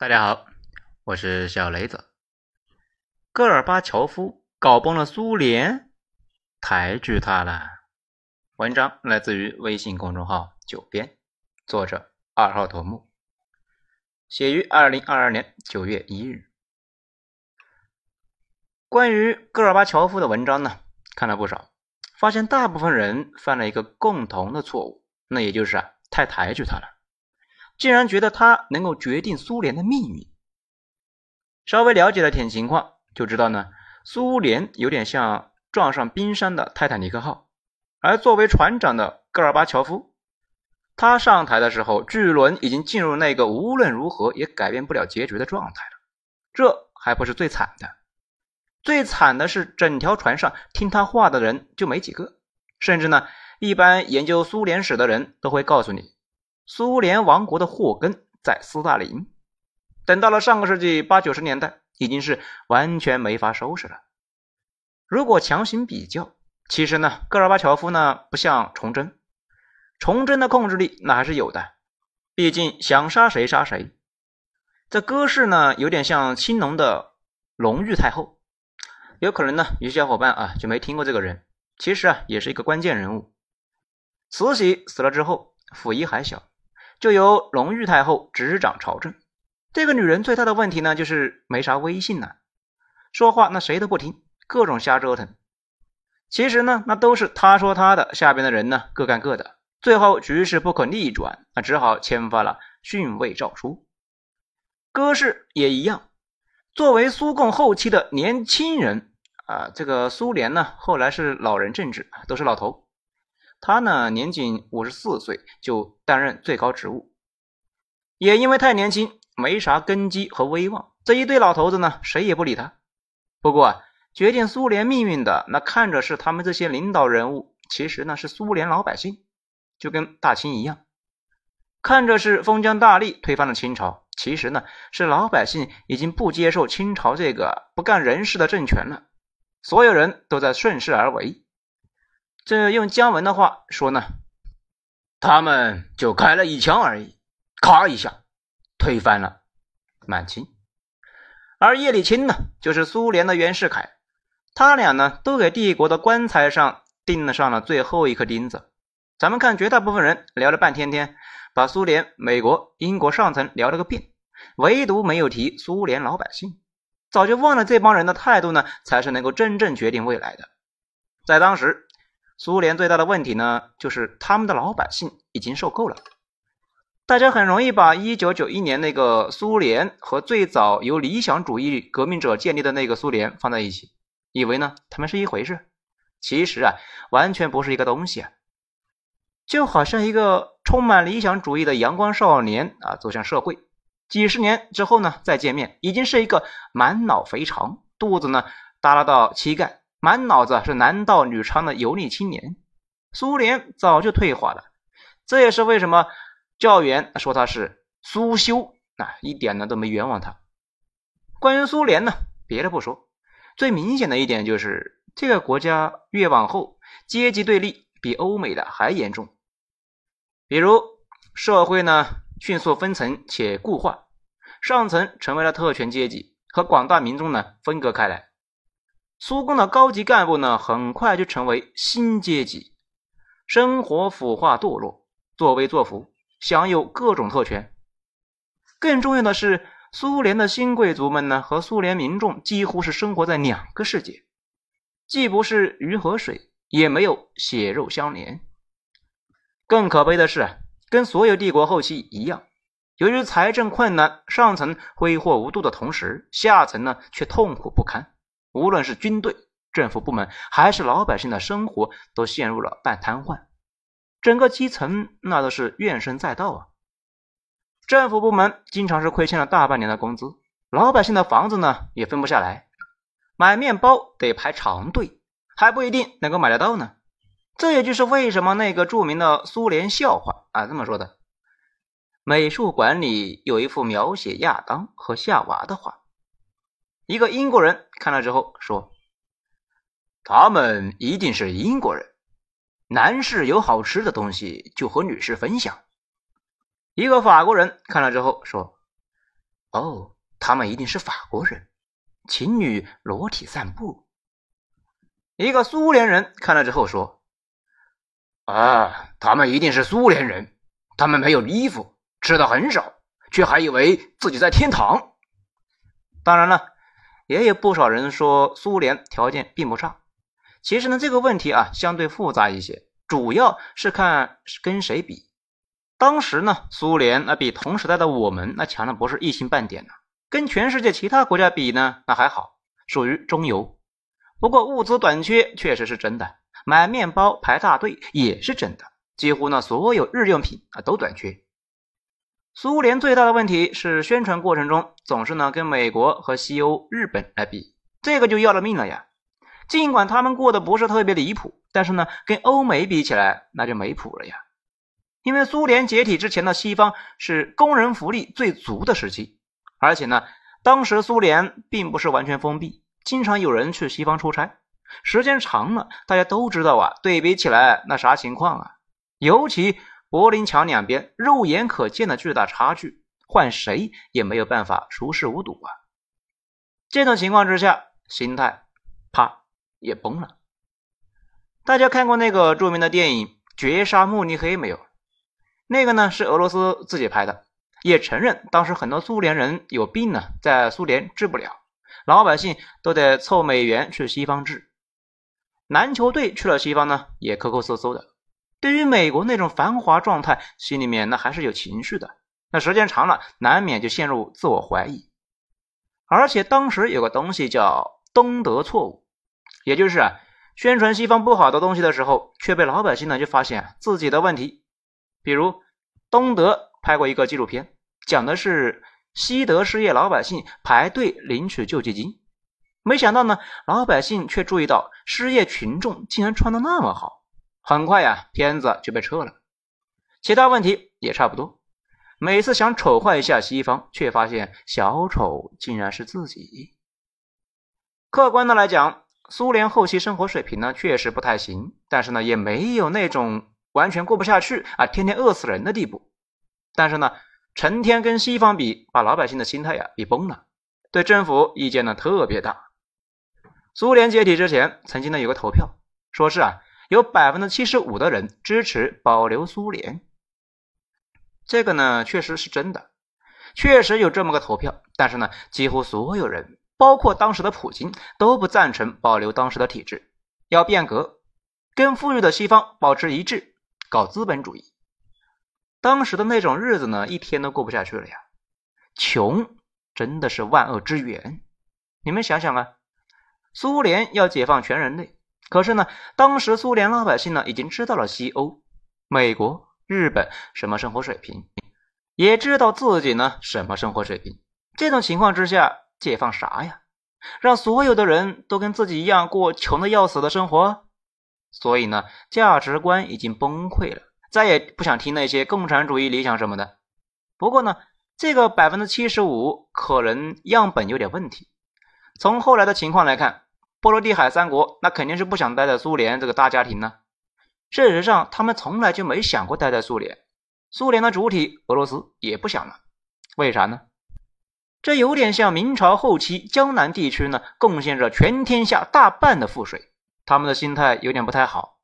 大家好，我是小雷子。戈尔巴乔夫搞崩了苏联，抬举他了。文章来自于微信公众号“九编”，作者二号头目，写于二零二二年九月一日。关于戈尔巴乔夫的文章呢，看了不少，发现大部分人犯了一个共同的错误，那也就是啊，太抬举他了。竟然觉得他能够决定苏联的命运。稍微了解了点情况，就知道呢，苏联有点像撞上冰山的泰坦尼克号，而作为船长的戈尔巴乔夫，他上台的时候，巨轮已经进入那个无论如何也改变不了结局的状态了。这还不是最惨的，最惨的是整条船上听他话的人就没几个，甚至呢，一般研究苏联史的人都会告诉你。苏联王国的祸根在斯大林，等到了上个世纪八九十年代，已经是完全没法收拾了。如果强行比较，其实呢，戈尔巴乔夫呢不像崇祯，崇祯的控制力那还是有的，毕竟想杀谁杀谁。这戈氏呢，有点像青龙的隆裕太后，有可能呢，有些小伙伴啊就没听过这个人，其实啊也是一个关键人物。慈禧死了之后，溥仪还小。就由隆裕太后执掌朝政。这个女人最大的问题呢，就是没啥威信呢，说话那谁都不听，各种瞎折腾。其实呢，那都是她说她的，下边的人呢各干各的，最后局势不可逆转，那只好签发了逊位诏书。戈氏也一样，作为苏共后期的年轻人啊，这个苏联呢后来是老人政治，都是老头。他呢，年仅五十四岁就担任最高职务，也因为太年轻，没啥根基和威望。这一堆老头子呢，谁也不理他。不过，决定苏联命运的那看着是他们这些领导人物，其实呢是苏联老百姓，就跟大清一样，看着是封疆大吏推翻了清朝，其实呢是老百姓已经不接受清朝这个不干人事的政权了，所有人都在顺势而为。这用姜文的话说呢，他们就开了一枪而已，咔一下推翻了满清。而叶利钦呢，就是苏联的袁世凯，他俩呢都给帝国的棺材上钉上了最后一颗钉子。咱们看，绝大部分人聊了半天天，把苏联、美国、英国上层聊了个遍，唯独没有提苏联老百姓，早就忘了这帮人的态度呢，才是能够真正决定未来的。在当时。苏联最大的问题呢，就是他们的老百姓已经受够了。大家很容易把一九九一年那个苏联和最早由理想主义革命者建立的那个苏联放在一起，以为呢他们是一回事。其实啊，完全不是一个东西啊。就好像一个充满理想主义的阳光少年啊，走向社会，几十年之后呢再见面，已经是一个满脑肥肠，肚子呢耷拉到膝盖。满脑子是男盗女娼的油腻青年，苏联早就退化了。这也是为什么教员说他是苏修啊，一点呢都没冤枉他。关于苏联呢，别的不说，最明显的一点就是这个国家越往后阶级对立比欧美的还严重。比如社会呢迅速分层且固化，上层成为了特权阶级，和广大民众呢分割开来。苏共的高级干部呢，很快就成为新阶级，生活腐化堕落，作威作福，享有各种特权。更重要的是，苏联的新贵族们呢，和苏联民众几乎是生活在两个世界，既不是鱼和水，也没有血肉相连。更可悲的是，跟所有帝国后期一样，由于财政困难，上层挥霍无度的同时，下层呢却痛苦不堪。无论是军队、政府部门，还是老百姓的生活，都陷入了半瘫痪。整个基层那都是怨声载道啊！政府部门经常是亏欠了大半年的工资，老百姓的房子呢也分不下来，买面包得排长队，还不一定能够买得到呢。这也就是为什么那个著名的苏联笑话啊这么说的：美术馆里有一幅描写亚当和夏娃的画。一个英国人看了之后说：“他们一定是英国人。男士有好吃的东西就和女士分享。”一个法国人看了之后说：“哦，他们一定是法国人，情侣裸体散步。一个苏联人看了之后说：“啊，他们一定是苏联人，他们没有衣服，吃的很少，却还以为自己在天堂。”当然了，也有不少人说苏联条件并不差。其实呢，这个问题啊相对复杂一些，主要是看跟谁比。当时呢，苏联那比同时代的我们那强的不是一星半点呢。跟全世界其他国家比呢，那还好，属于中游。不过物资短缺确实是真的，买面包排大队也是真的，几乎呢所有日用品啊都短缺。苏联最大的问题是宣传过程中总是呢跟美国和西欧、日本来比，这个就要了命了呀。尽管他们过得不是特别离谱，但是呢跟欧美比起来那就没谱了呀。因为苏联解体之前的西方是工人福利最足的时期，而且呢，当时苏联并不是完全封闭，经常有人去西方出差，时间长了，大家都知道啊，对比起来那啥情况啊？尤其柏林墙两边肉眼可见的巨大差距，换谁也没有办法熟视无睹啊！这种情况之下，心态啪也崩了。大家看过那个著名的电影《绝杀慕尼黑》没有？那个呢是俄罗斯自己拍的，也承认当时很多苏联人有病呢，在苏联治不了，老百姓都得凑美元去西方治。篮球队去了西方呢，也抠抠搜搜的。对于美国那种繁华状态，心里面那还是有情绪的。那时间长了，难免就陷入自我怀疑。而且当时有个东西叫东德错误，也就是啊，宣传西方不好的东西的时候，却被老百姓呢就发现自己的问题。比如，东德拍过一个纪录片，讲的是西德失业老百姓排队领取救济金。没想到呢，老百姓却注意到失业群众竟然穿的那么好。很快呀，片子就被撤了。其他问题也差不多。每次想丑化一下西方，却发现小丑竟然是自己。客观的来讲，苏联后期生活水平呢确实不太行，但是呢也没有那种。完全过不下去啊，天天饿死人的地步。但是呢，成天跟西方比，把老百姓的心态呀比崩了，对政府意见呢特别大。苏联解体之前，曾经呢有个投票，说是啊有百分之七十五的人支持保留苏联。这个呢确实是真的，确实有这么个投票。但是呢，几乎所有人，包括当时的普京，都不赞成保留当时的体制，要变革，跟富裕的西方保持一致。搞资本主义，当时的那种日子呢，一天都过不下去了呀！穷真的是万恶之源。你们想想啊，苏联要解放全人类，可是呢，当时苏联老百姓呢，已经知道了西欧、美国、日本什么生活水平，也知道自己呢什么生活水平。这种情况之下，解放啥呀？让所有的人都跟自己一样过穷的要死的生活？所以呢，价值观已经崩溃了，再也不想听那些共产主义理想什么的。不过呢，这个百分之七十五可能样本有点问题。从后来的情况来看，波罗的海三国那肯定是不想待在苏联这个大家庭呢。事实上，他们从来就没想过待在苏联。苏联的主体俄罗斯也不想了。为啥呢？这有点像明朝后期江南地区呢，贡献着全天下大半的赋税。他们的心态有点不太好。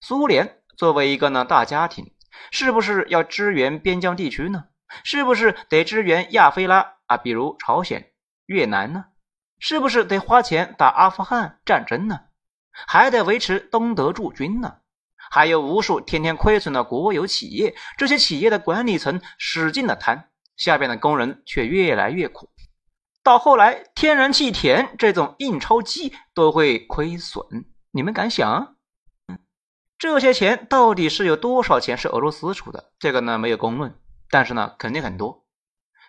苏联作为一个呢大家庭，是不是要支援边疆地区呢？是不是得支援亚非拉啊？比如朝鲜、越南呢？是不是得花钱打阿富汗战争呢？还得维持东德驻军呢？还有无数天天亏损的国有企业，这些企业的管理层使劲的贪，下边的工人却越来越苦。到后来，天然气田这种印钞机都会亏损，你们敢想？这些钱到底是有多少钱是俄罗斯出的？这个呢没有公论，但是呢肯定很多。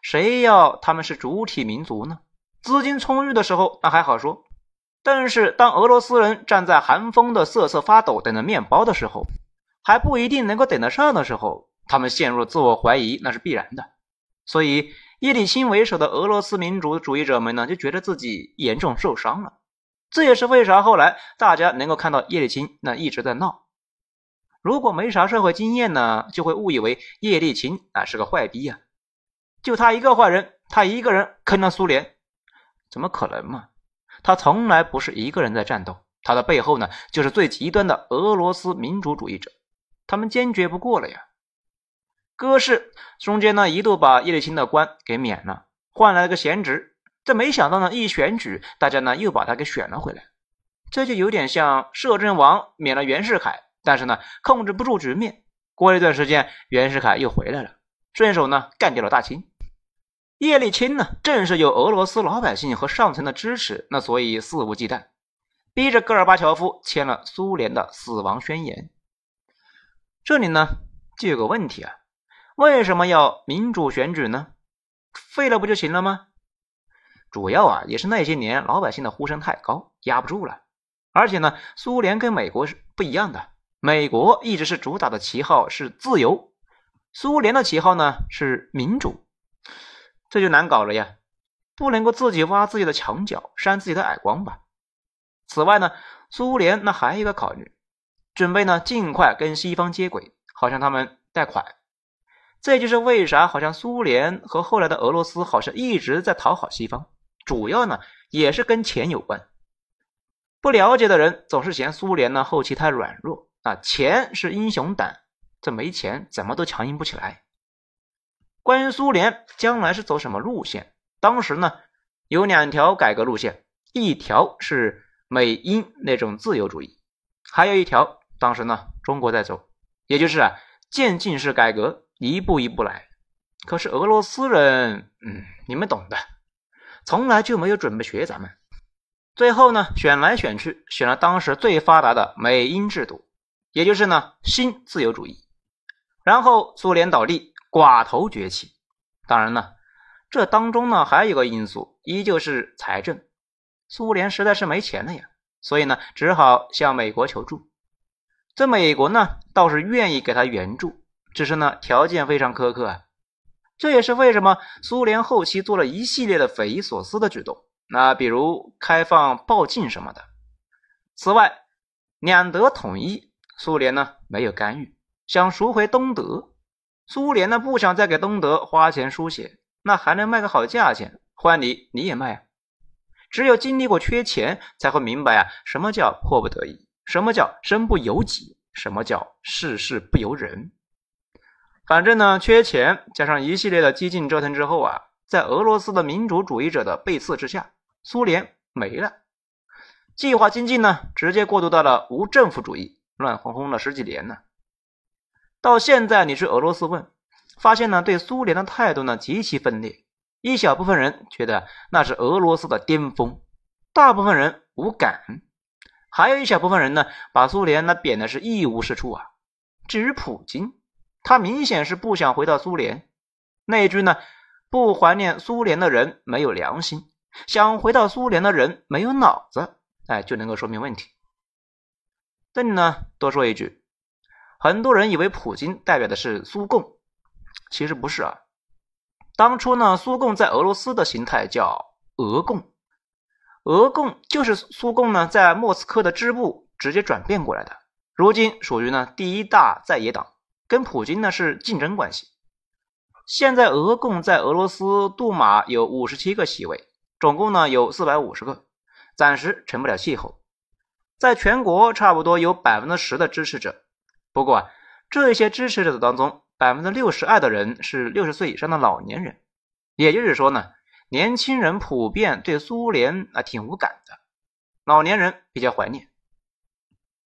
谁要他们是主体民族呢？资金充裕的时候那还好说，但是当俄罗斯人站在寒风的瑟瑟发抖等着面包的时候，还不一定能够等得上的时候，他们陷入自我怀疑那是必然的。所以。叶利钦为首的俄罗斯民主主义者们呢，就觉得自己严重受伤了。这也是为啥后来大家能够看到叶利钦那一直在闹。如果没啥社会经验呢，就会误以为叶利钦啊是个坏逼呀。就他一个坏人，他一个人坑了苏联，怎么可能嘛？他从来不是一个人在战斗，他的背后呢，就是最极端的俄罗斯民主主义者，他们坚决不过了呀。戈氏中间呢一度把叶利钦的官给免了，换来了个闲职，这没想到呢一选举，大家呢又把他给选了回来，这就有点像摄政王免了袁世凯，但是呢控制不住局面，过了一段时间，袁世凯又回来了，顺手呢干掉了大清。叶利钦呢，正是有俄罗斯老百姓和上层的支持，那所以肆无忌惮，逼着戈尔巴乔夫签了苏联的死亡宣言。这里呢就有个问题啊，为什么要民主选举呢？废了不就行了吗？主要啊也是那些年老百姓的呼声太高，压不住了。而且呢，苏联跟美国是不一样的，美国一直是主打的旗号是自由，苏联的旗号呢是民主。这就难搞了呀，不能够自己挖自己的墙角，扇自己的耳光吧？此外呢，苏联那还有一个考虑，准备呢尽快跟西方接轨，好向他们贷款。这就是为啥好像苏联和后来的俄罗斯好像一直在讨好西方，主要呢也是跟钱有关。不了解的人总是嫌苏联呢后期太软弱啊，钱是英雄胆，这没钱怎么都强硬不起来。关于苏联将来是走什么路线？当时呢有两条改革路线，一条是美英那种自由主义，还有一条当时呢中国在走，也就是啊渐进式改革，一步一步来。可是俄罗斯人，嗯，你们懂的，从来就没有准备学咱们。最后呢选来选去，选了当时最发达的美英制度，也就是呢新自由主义。然后苏联倒地。寡头崛起，当然呢，这当中呢还有一个因素，依旧是财政。苏联实在是没钱了呀，所以呢只好向美国求助。这美国呢倒是愿意给他援助，只是呢条件非常苛刻啊。这也是为什么苏联后期做了一系列的匪夷所思的举动，那比如开放报禁什么的。此外，两德统一，苏联呢没有干预，想赎回东德。苏联呢不想再给东德花钱输血，那还能卖个好价钱换你你也卖啊？只有经历过缺钱，才会明白啊什么叫迫不得已，什么叫身不由己，什么叫事事不由人。反正呢，缺钱加上一系列的激进折腾之后啊，在俄罗斯的民主主义者的背刺之下，苏联没了。计划经济呢，直接过渡到了无政府主义，乱哄哄了十几年呢。到现在，你去俄罗斯问，发现呢，对苏联的态度呢极其分裂。一小部分人觉得那是俄罗斯的巅峰，大部分人无感，还有一小部分人呢，把苏联那贬的是一无是处啊。至于普京，他明显是不想回到苏联。那一句呢，不怀念苏联的人没有良心，想回到苏联的人没有脑子，哎，就能够说明问题。这里呢，多说一句。很多人以为普京代表的是苏共，其实不是啊。当初呢，苏共在俄罗斯的形态叫俄共，俄共就是苏共呢在莫斯科的支部直接转变过来的。如今属于呢第一大在野党，跟普京呢是竞争关系。现在俄共在俄罗斯杜马有五十七个席位，总共呢有四百五十个，暂时成不了气候。在全国差不多有百分之十的支持者。不过啊，这些支持者当中，百分之六十二的人是六十岁以上的老年人，也就是说呢，年轻人普遍对苏联啊挺无感的，老年人比较怀念。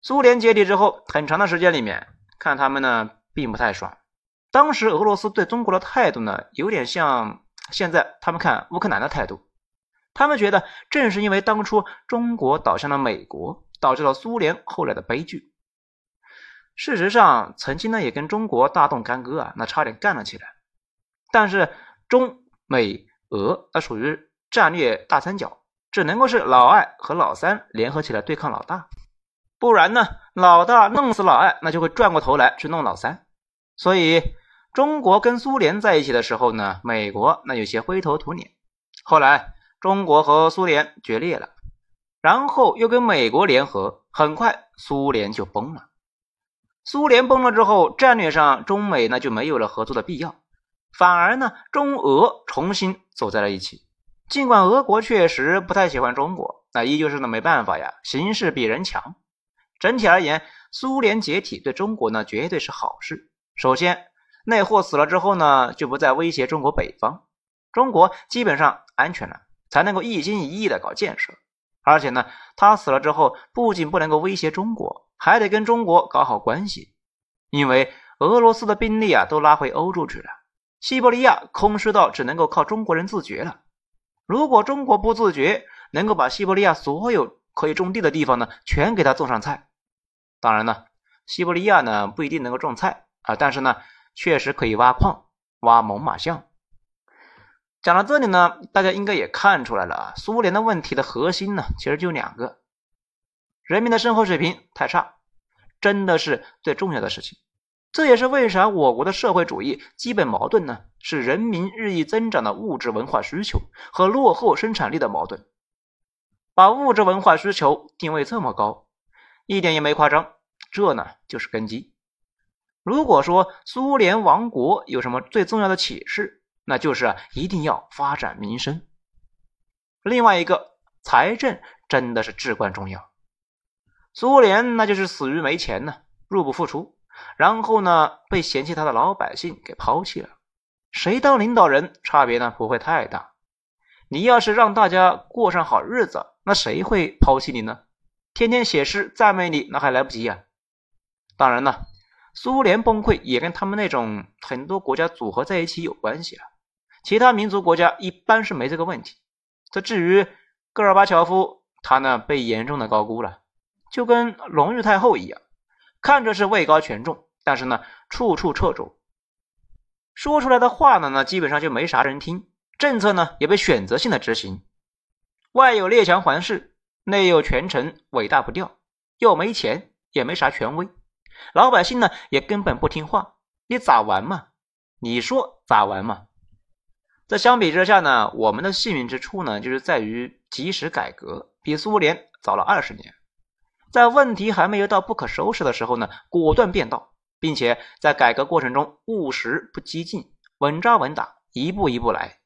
苏联解体之后，很长的时间里面，看他们呢并不太爽。当时俄罗斯对中国的态度呢，有点像现在他们看乌克兰的态度，他们觉得正是因为当初中国倒向了美国，导致了苏联后来的悲剧。事实上，曾经呢也跟中国大动干戈啊，那差点干了起来。但是中美俄那属于战略大三角，只能够是老二和老三联合起来对抗老大，不然呢，老大弄死老二，那就会转过头来去弄老三。所以中国跟苏联在一起的时候呢，美国那有些灰头土脸。后来中国和苏联决裂了，然后又跟美国联合，很快苏联就崩了。苏联崩了之后，战略上中美呢就没有了合作的必要。反而呢，中俄重新走在了一起。尽管俄国确实不太喜欢中国，那依旧是呢没办法呀，形势比人强。整体而言，苏联解体对中国呢绝对是好事。首先，那货死了之后呢，就不再威胁中国北方，中国基本上安全了，才能够一心一意的搞建设。而且呢，他死了之后，不仅不能够威胁中国，还得跟中国搞好关系，因为俄罗斯的兵力啊都拉回欧洲去了，西伯利亚空失到只能够靠中国人自觉了。如果中国不自觉，能够把西伯利亚所有可以种地的地方呢，全给他种上菜。当然呢，西伯利亚呢不一定能够种菜啊，但是呢，确实可以挖矿、挖猛犸象。讲到这里呢，大家应该也看出来了啊，苏联的问题的核心呢，其实就两个：人民的生活水平太差，真的是最重要的事情。这也是为啥我国的社会主义基本矛盾呢？是人民日益增长的物质文化需求和落后生产力的矛盾。把物质文化需求定位这么高，一点也没夸张。这呢，就是根基。如果说苏联亡国有什么最重要的启示？那就是，一定要发展民生。另外一个，财政真的是至关重要。苏联那就是死于没钱呢，入不敷出，然后呢，被嫌弃他的老百姓给抛弃了。谁当领导人，差别呢不会太大。你要是让大家过上好日子，那谁会抛弃你呢？天天写诗赞美你，那还来不及呀。当然了，苏联崩溃也跟他们那种很多国家组合在一起有关系了。其他民族国家一般是没这个问题。这至于戈尔巴乔夫，他呢被严重的高估了，就跟隆裕太后一样，看着是位高权重，但是呢处处掣肘，说出来的话呢呢基本上就没啥人听，政策呢也被选择性的执行，外有列强环视，内有权臣尾大不掉，又没钱也没啥权威，老百姓呢也根本不听话，你咋玩嘛？你说咋玩嘛？那相比之下呢，我们的幸运之处呢，就是在于及时改革，比苏联早了二十年，在问题还没有到不可收拾的时候呢，果断变道，并且在改革过程中务实不激进，稳扎稳打，一步一步来，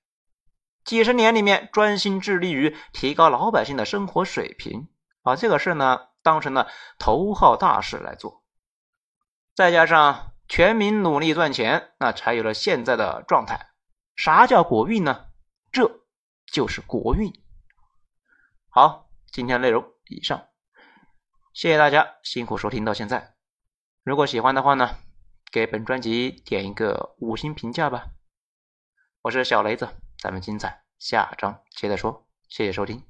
几十年里面专心致力于提高老百姓的生活水平，把这个事呢当成了头号大事来做，再加上全民努力赚钱，那才有了现在的状态。啥叫国运呢？这就是国运。好，今天内容以上，谢谢大家辛苦收听到现在。如果喜欢的话呢，给本专辑点一个五星评价吧。我是小雷子，咱们精彩下章接着说。谢谢收听。